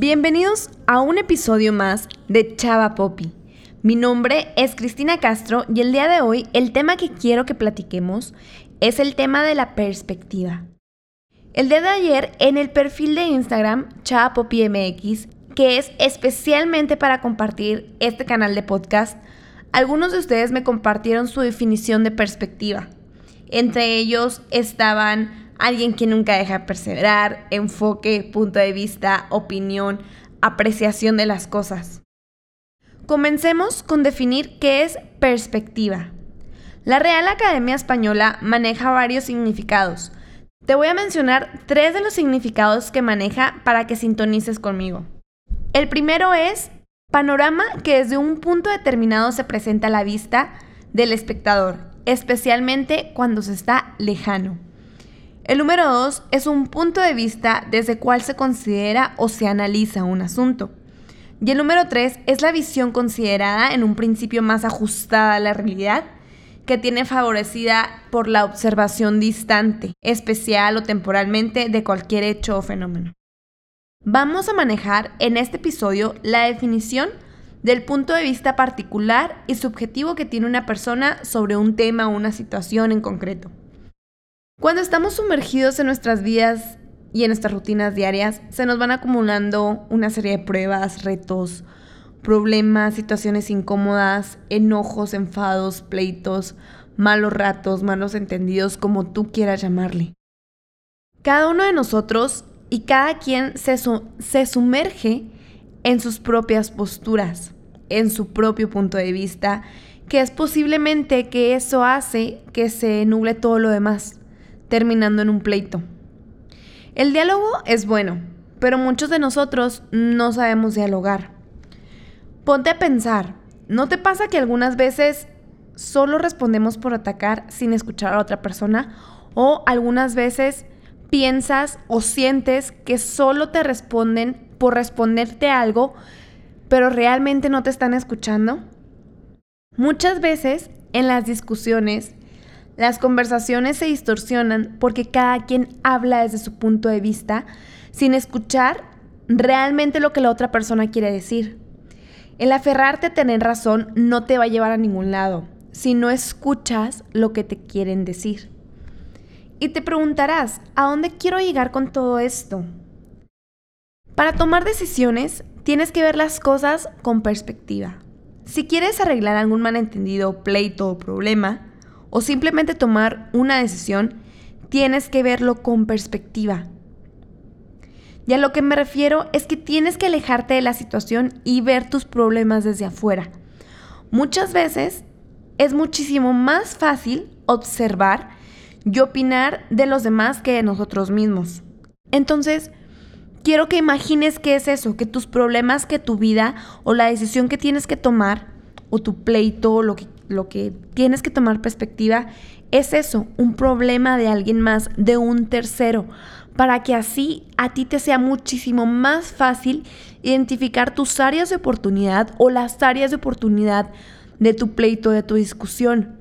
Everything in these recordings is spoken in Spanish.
Bienvenidos a un episodio más de Chava Poppy. Mi nombre es Cristina Castro y el día de hoy el tema que quiero que platiquemos es el tema de la perspectiva. El día de ayer en el perfil de Instagram Chava Poppy MX, que es especialmente para compartir este canal de podcast, algunos de ustedes me compartieron su definición de perspectiva. Entre ellos estaban alguien que nunca deja de perseverar, enfoque, punto de vista, opinión, apreciación de las cosas. Comencemos con definir qué es perspectiva. La Real Academia Española maneja varios significados. Te voy a mencionar tres de los significados que maneja para que sintonices conmigo. El primero es panorama que desde un punto determinado se presenta a la vista del espectador, especialmente cuando se está lejano. El número dos es un punto de vista desde cual se considera o se analiza un asunto. Y el número tres es la visión considerada en un principio más ajustada a la realidad, que tiene favorecida por la observación distante, especial o temporalmente de cualquier hecho o fenómeno. Vamos a manejar en este episodio la definición del punto de vista particular y subjetivo que tiene una persona sobre un tema o una situación en concreto. Cuando estamos sumergidos en nuestras vidas y en nuestras rutinas diarias, se nos van acumulando una serie de pruebas, retos, problemas, situaciones incómodas, enojos, enfados, pleitos, malos ratos, malos entendidos, como tú quieras llamarle. Cada uno de nosotros y cada quien se, se sumerge en sus propias posturas, en su propio punto de vista, que es posiblemente que eso hace que se nuble todo lo demás, terminando en un pleito. El diálogo es bueno, pero muchos de nosotros no sabemos dialogar. Ponte a pensar, ¿no te pasa que algunas veces solo respondemos por atacar sin escuchar a otra persona? O algunas veces piensas o sientes que solo te responden por responderte algo, pero realmente no te están escuchando? Muchas veces en las discusiones, las conversaciones se distorsionan porque cada quien habla desde su punto de vista sin escuchar realmente lo que la otra persona quiere decir. El aferrarte a tener razón no te va a llevar a ningún lado si no escuchas lo que te quieren decir. Y te preguntarás, ¿a dónde quiero llegar con todo esto? Para tomar decisiones, tienes que ver las cosas con perspectiva. Si quieres arreglar algún malentendido, pleito o problema, o simplemente tomar una decisión, tienes que verlo con perspectiva. Y a lo que me refiero es que tienes que alejarte de la situación y ver tus problemas desde afuera. Muchas veces es muchísimo más fácil observar y opinar de los demás que de nosotros mismos. Entonces, quiero que imagines qué es eso, que tus problemas, que tu vida o la decisión que tienes que tomar o tu pleito, lo que, lo que tienes que tomar perspectiva, es eso, un problema de alguien más, de un tercero, para que así a ti te sea muchísimo más fácil identificar tus áreas de oportunidad o las áreas de oportunidad de tu pleito, de tu discusión.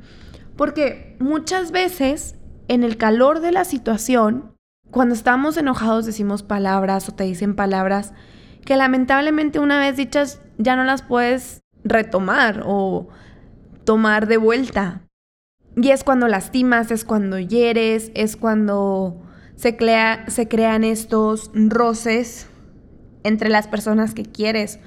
Porque muchas veces en el calor de la situación, cuando estamos enojados decimos palabras o te dicen palabras que lamentablemente una vez dichas ya no las puedes retomar o tomar de vuelta. Y es cuando lastimas, es cuando hieres, es cuando se, crean estos roces entre las personas que quieres.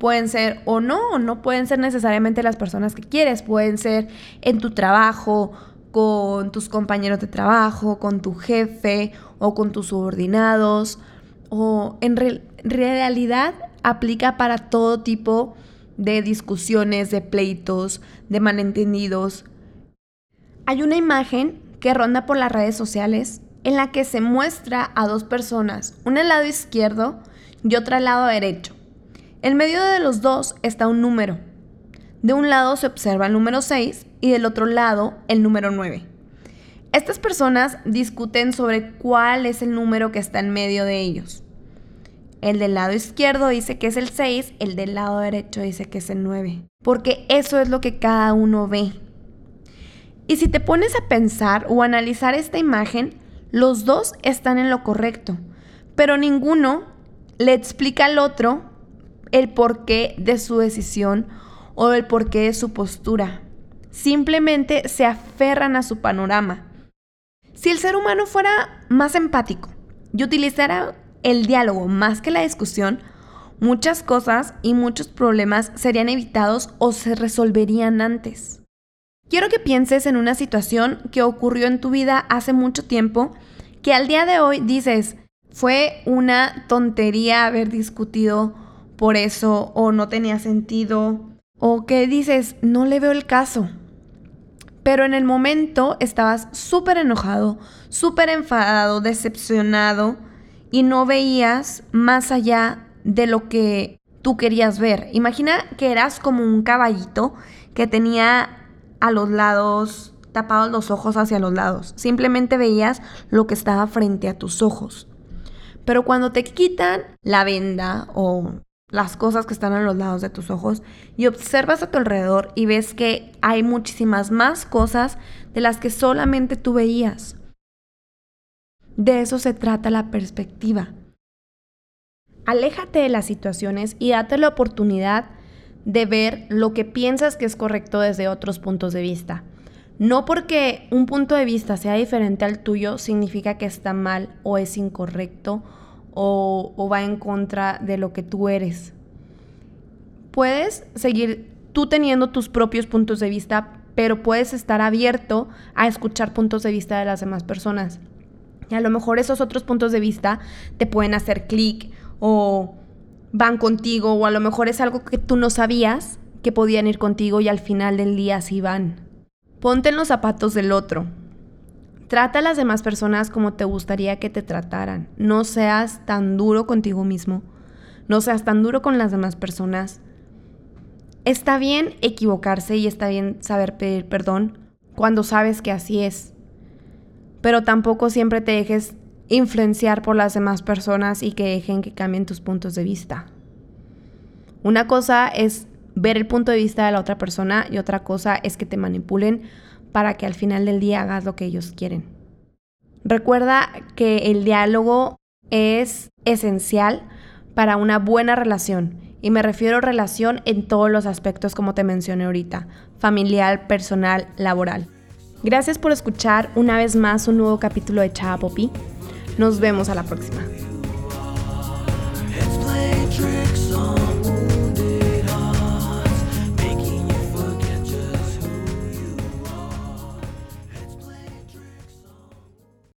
Pueden ser o no, no pueden ser necesariamente las personas que quieres, pueden ser en tu trabajo, con tus compañeros de trabajo, con tu jefe o con tus subordinados. O en realidad aplica para todo tipo de discusiones, de pleitos, de malentendidos. Hay una imagen que ronda por las redes sociales en la que se muestra a dos personas, una al lado izquierdo y otra al lado derecho. En medio de los dos está un número. De un lado se observa el número 6 y del otro lado el número 9. Estas personas discuten sobre cuál es el número que está en medio de ellos. El del lado izquierdo dice que es el 6, el del lado derecho dice que es el 9. Porque eso es lo que cada uno ve. Y si te pones a pensar o analizar esta imagen, los dos están en lo correcto, pero ninguno le explica al otro el porqué de su decisión o el porqué de su postura. Simplemente se aferran a su panorama. Si el ser humano fuera más empático y utilizara el diálogo más que la discusión, muchas cosas y muchos problemas serían evitados o se resolverían antes. Quiero que pienses en una situación que ocurrió en tu vida hace mucho tiempo que al día de hoy dices, fue una tontería haber discutido por eso o no tenía sentido o que dices, no le veo el caso. Pero en el momento estabas súper enojado, súper enfadado, decepcionado y no veías más allá de lo que tú querías ver. Imagina que eras como un caballito que tenía a los lados tapados los ojos hacia los lados. Simplemente veías lo que estaba frente a tus ojos. Pero cuando te quitan la venda o las cosas que están a los lados de tus ojos y observas a tu alrededor y ves que hay muchísimas más cosas de las que solamente tú veías. De eso se trata la perspectiva. Aléjate de las situaciones y date la oportunidad de ver lo que piensas que es correcto desde otros puntos de vista. No porque un punto de vista sea diferente al tuyo significa que está mal o es incorrecto o, va en contra de lo que tú eres. Puedes seguir tú teniendo tus propios puntos de vista, pero puedes estar abierto a escuchar puntos de vista de las demás personas. Y a lo mejor esos otros puntos de vista te pueden hacer clic o van contigo o a lo mejor es algo que tú no sabías que podían ir contigo y al final del día sí van. Ponte en los zapatos del otro. Trata a las demás personas como te gustaría que te trataran. No seas tan duro contigo mismo. No seas tan duro con las demás personas. Está bien equivocarse y está bien saber pedir perdón cuando sabes que así es. Pero tampoco siempre te dejes influenciar por las demás personas y que dejen que cambien tus puntos de vista. Una cosa es ver el punto de vista de la otra persona y otra cosa es que te manipulen para que al final del día hagas lo que ellos quieren. Recuerda que el diálogo es esencial para una buena relación y me refiero a relación en todos los aspectos como te mencioné ahorita, familiar, personal, laboral. Gracias por escuchar una vez más un nuevo capítulo de Chava Popí. Nos vemos a la próxima.